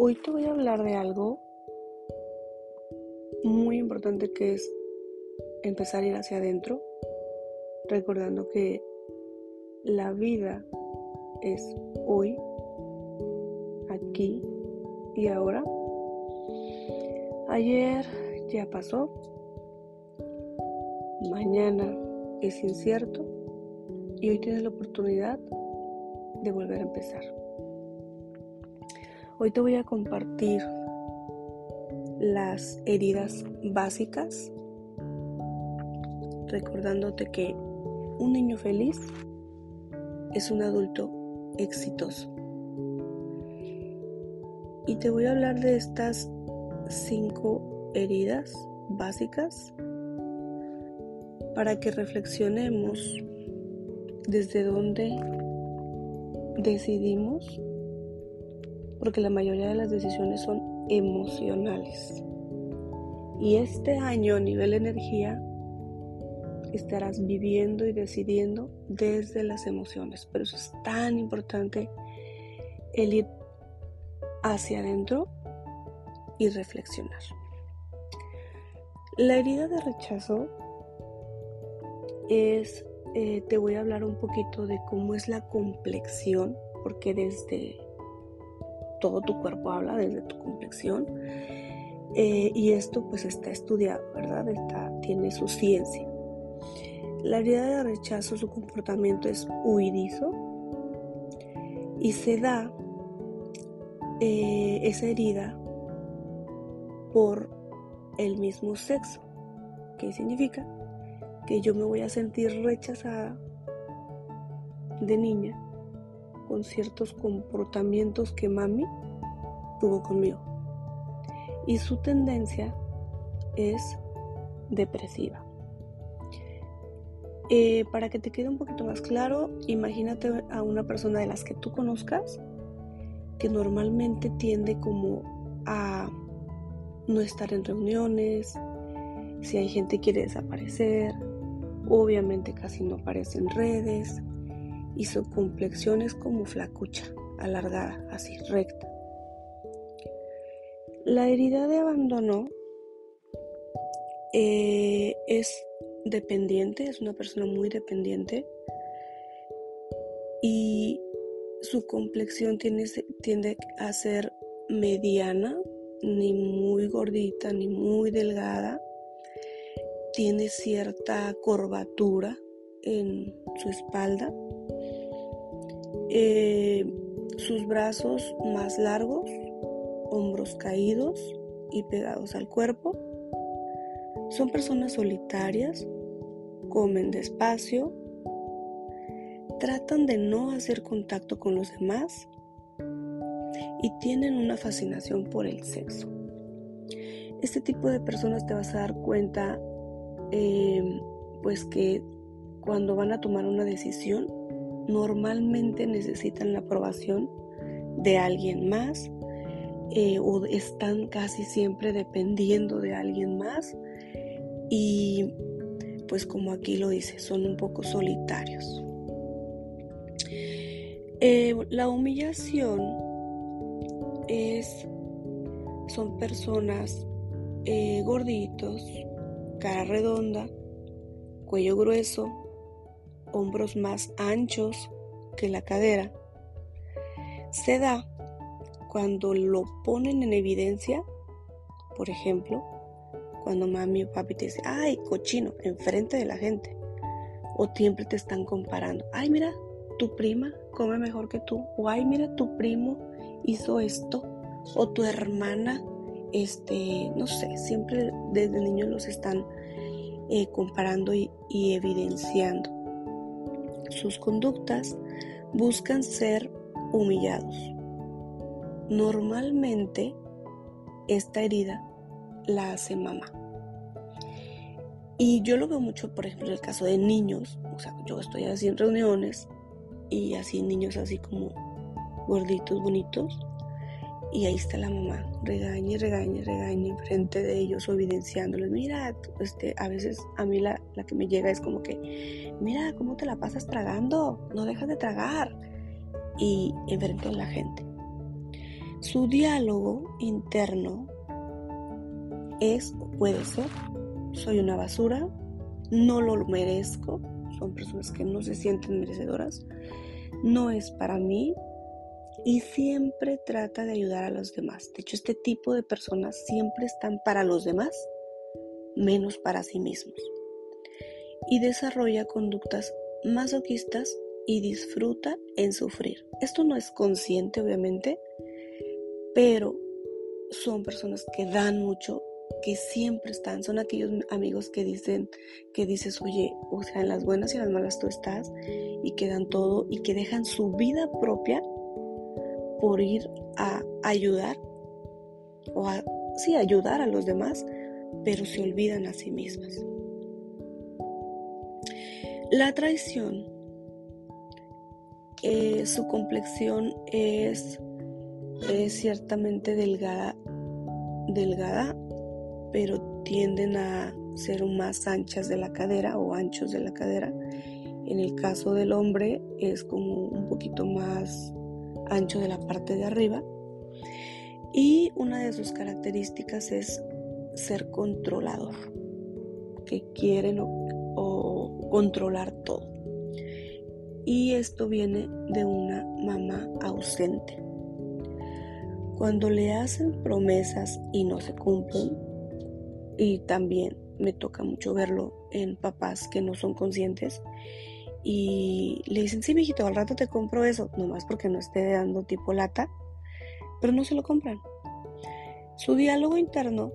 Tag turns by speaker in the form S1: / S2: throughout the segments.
S1: Hoy te voy a hablar de algo muy importante que es empezar a ir hacia adentro, recordando que la vida es hoy, aquí y ahora. Ayer ya pasó, mañana es incierto y hoy tienes la oportunidad de volver a empezar. Hoy te voy a compartir las heridas básicas, recordándote que un niño feliz es un adulto exitoso. Y te voy a hablar de estas cinco heridas básicas para que reflexionemos desde dónde decidimos, porque la mayoría de las decisiones son emocionales. Y este año a nivel energía estarás viviendo y decidiendo desde las emociones. Por eso es tan importante el ir hacia adentro y reflexionar. La herida de rechazo es, eh, te voy a hablar un poquito de cómo es la complexión, porque desde todo tu cuerpo habla, desde tu complexión. Eh, y esto pues está estudiado, ¿verdad? Está, tiene su ciencia. La herida de rechazo, su comportamiento es huidizo y se da eh, esa herida por el mismo sexo. ¿Qué significa? Que yo me voy a sentir rechazada de niña con ciertos comportamientos que mami tuvo conmigo. Y su tendencia es depresiva. Eh, para que te quede un poquito más claro, imagínate a una persona de las que tú conozcas que normalmente tiende como a no estar en reuniones, si hay gente que quiere desaparecer, obviamente casi no aparece en redes y su complexión es como flacucha, alargada, así recta. La herida de abandono eh, es dependiente, es una persona muy dependiente y su complexión tiende a ser mediana, ni muy gordita, ni muy delgada. Tiene cierta curvatura en su espalda. Eh, sus brazos más largos, hombros caídos y pegados al cuerpo. Son personas solitarias, comen despacio, tratan de no hacer contacto con los demás y tienen una fascinación por el sexo. Este tipo de personas te vas a dar cuenta eh, pues que cuando van a tomar una decisión normalmente necesitan la aprobación de alguien más eh, o están casi siempre dependiendo de alguien más y pues como aquí lo dice, son un poco solitarios. Eh, la humillación es, son personas eh, gorditos, cara redonda, cuello grueso, hombros más anchos que la cadera. Se da cuando lo ponen en evidencia, por ejemplo, cuando mami o papi te dice, ay, cochino, enfrente de la gente. O siempre te están comparando, ay, mira, tu prima come mejor que tú. O ay, mira, tu primo hizo esto. O tu hermana, este, no sé, siempre desde niños los están eh, comparando y evidenciando. Sus conductas buscan ser humillados. Normalmente, esta herida la hace mamá. Y yo lo veo mucho, por ejemplo, en el caso de niños. O sea, yo estoy así reuniones y así niños así como gorditos, bonitos. Y ahí está la mamá, regaña, regaña, regaña enfrente de ellos o evidenciándoles. Mira, este, a veces a mí la, la que me llega es como que, mira, ¿cómo te la pasas tragando? No dejas de tragar. Y enfrente de la gente. Su diálogo interno es o puede ser, soy una basura, no lo merezco, son personas que no se sienten merecedoras, no es para mí y siempre trata de ayudar a los demás. De hecho, este tipo de personas siempre están para los demás, menos para sí mismos. Y desarrolla conductas masoquistas y disfruta en sufrir. Esto no es consciente, obviamente, pero son personas que dan mucho que siempre están, son aquellos amigos que dicen, que dices, oye, o sea, en las buenas y en las malas tú estás, y que dan todo, y que dejan su vida propia por ir a ayudar, o a, sí, ayudar a los demás, pero se olvidan a sí mismas. La traición, eh, su complexión es, es ciertamente delgada, delgada pero tienden a ser más anchas de la cadera o anchos de la cadera. En el caso del hombre es como un poquito más ancho de la parte de arriba. Y una de sus características es ser controlador, que quieren o, controlar todo. Y esto viene de una mamá ausente. Cuando le hacen promesas y no se cumplen, y también me toca mucho verlo en papás que no son conscientes y le dicen, sí, mijito, al rato te compro eso, nomás porque no esté dando tipo lata, pero no se lo compran. Su diálogo interno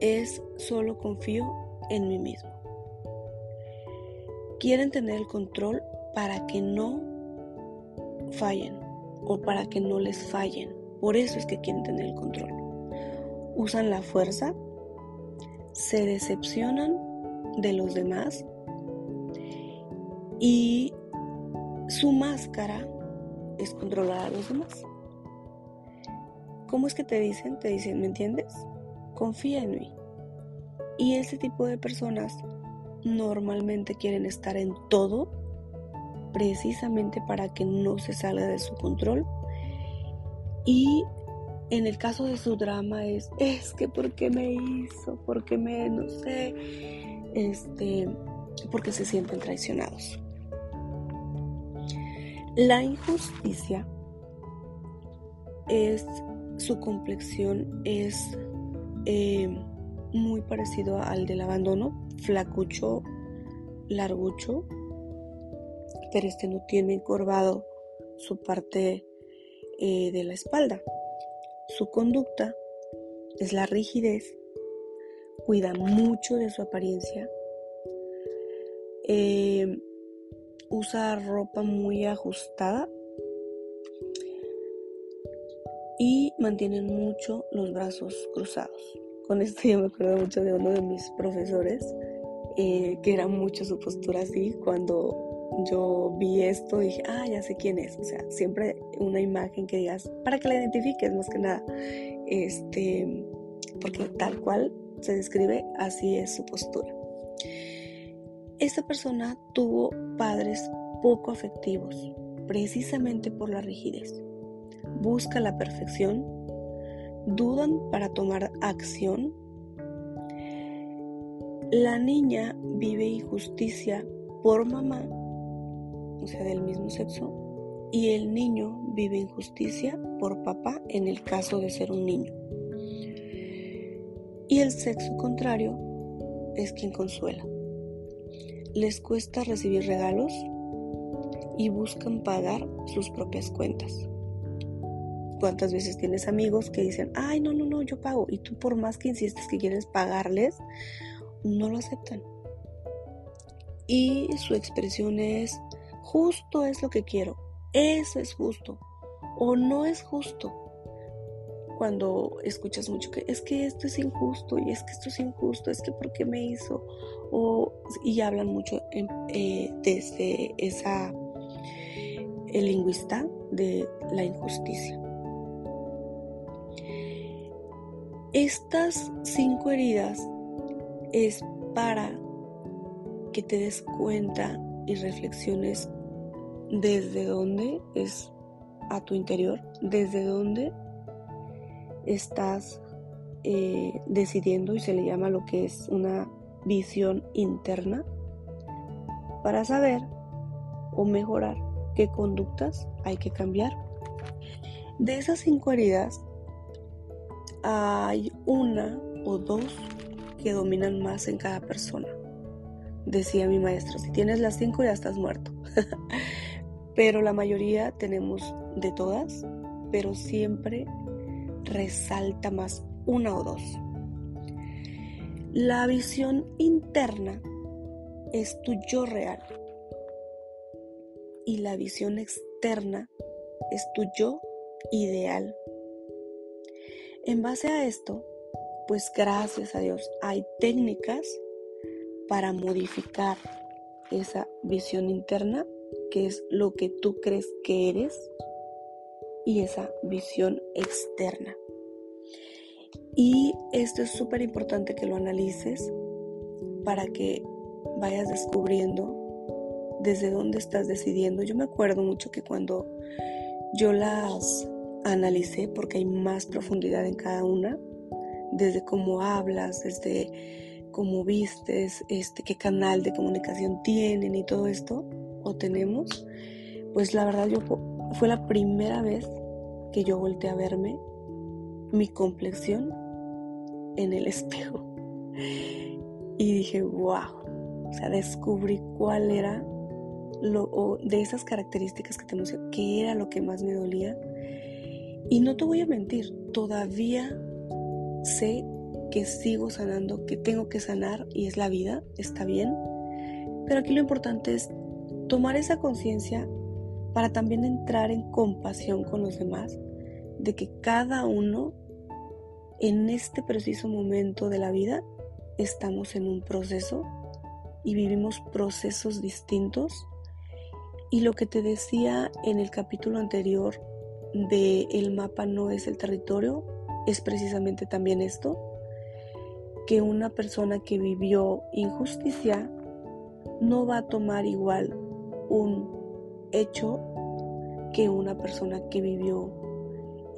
S1: es solo confío en mí mismo. Quieren tener el control para que no fallen o para que no les fallen. Por eso es que quieren tener el control. Usan la fuerza se decepcionan de los demás y su máscara es controlar a los demás. ¿Cómo es que te dicen? Te dicen, ¿me entiendes? Confía en mí. Y ese tipo de personas normalmente quieren estar en todo precisamente para que no se salga de su control y en el caso de su drama es, es que ¿por qué me hizo? ¿Por qué me, no sé? Este, porque se sienten traicionados. La injusticia es, su complexión es eh, muy parecido al del abandono, flacucho, largucho, pero este no tiene encorvado su parte eh, de la espalda. Su conducta es la rigidez, cuida mucho de su apariencia, eh, usa ropa muy ajustada y mantiene mucho los brazos cruzados. Con esto yo me acuerdo mucho de uno de mis profesores, eh, que era mucho su postura así, cuando yo vi esto dije, ah, ya sé quién es. O sea, siempre una imagen que digas, para que la identifiques más que nada. Este, porque tal cual se describe, así es su postura. Esta persona tuvo padres poco afectivos, precisamente por la rigidez. Busca la perfección, dudan para tomar acción. La niña vive injusticia por mamá o sea, del mismo sexo, y el niño vive injusticia por papá en el caso de ser un niño. Y el sexo contrario es quien consuela. Les cuesta recibir regalos y buscan pagar sus propias cuentas. ¿Cuántas veces tienes amigos que dicen, ay, no, no, no, yo pago? Y tú por más que insistes que quieres pagarles, no lo aceptan. Y su expresión es, Justo es lo que quiero. Eso es justo. O no es justo. Cuando escuchas mucho que es que esto es injusto y es que esto es injusto, es que por qué me hizo. Y hablan mucho eh, desde esa el lingüista de la injusticia. Estas cinco heridas es para que te des cuenta y reflexiones desde dónde es a tu interior, desde dónde estás eh, decidiendo y se le llama lo que es una visión interna para saber o mejorar qué conductas hay que cambiar. De esas cinco heridas, hay una o dos que dominan más en cada persona. Decía mi maestro, si tienes las cinco ya estás muerto. pero la mayoría tenemos de todas, pero siempre resalta más una o dos. La visión interna es tu yo real y la visión externa es tu yo ideal. En base a esto, pues gracias a Dios hay técnicas para modificar esa visión interna, que es lo que tú crees que eres, y esa visión externa. Y esto es súper importante que lo analices para que vayas descubriendo desde dónde estás decidiendo. Yo me acuerdo mucho que cuando yo las analicé, porque hay más profundidad en cada una, desde cómo hablas, desde cómo vistes, este, qué canal de comunicación tienen y todo esto, o tenemos, pues la verdad yo fue la primera vez que yo volteé a verme mi complexión en el espejo. Y dije, wow, o sea, descubrí cuál era lo, de esas características que tenemos, qué era lo que más me dolía. Y no te voy a mentir, todavía sé que sigo sanando, que tengo que sanar y es la vida, está bien. Pero aquí lo importante es tomar esa conciencia para también entrar en compasión con los demás, de que cada uno en este preciso momento de la vida estamos en un proceso y vivimos procesos distintos. Y lo que te decía en el capítulo anterior de el mapa no es el territorio, es precisamente también esto, que una persona que vivió injusticia no va a tomar igual un hecho que una persona que vivió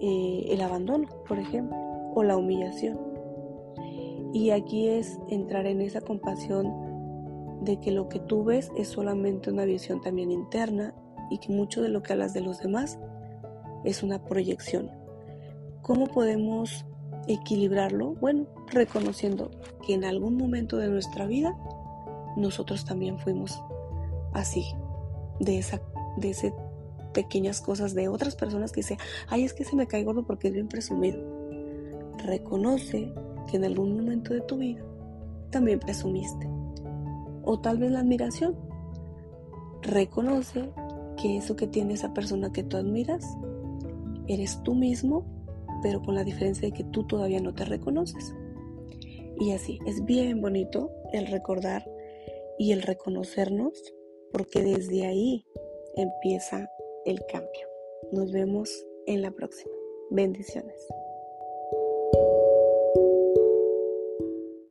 S1: eh, el abandono, por ejemplo, o la humillación. Y aquí es entrar en esa compasión de que lo que tú ves es solamente una visión también interna y que mucho de lo que hablas de los demás es una proyección. ¿Cómo podemos equilibrarlo? Bueno, reconociendo que en algún momento de nuestra vida nosotros también fuimos así, de esa de ese pequeñas cosas de otras personas que dicen, ay, es que se me cae gordo porque es bien presumido. Reconoce que en algún momento de tu vida también presumiste. O tal vez la admiración. Reconoce que eso que tiene esa persona que tú admiras, eres tú mismo pero con la diferencia de que tú todavía no te reconoces. Y así, es bien bonito el recordar y el reconocernos, porque desde ahí empieza el cambio. Nos vemos en la próxima. Bendiciones.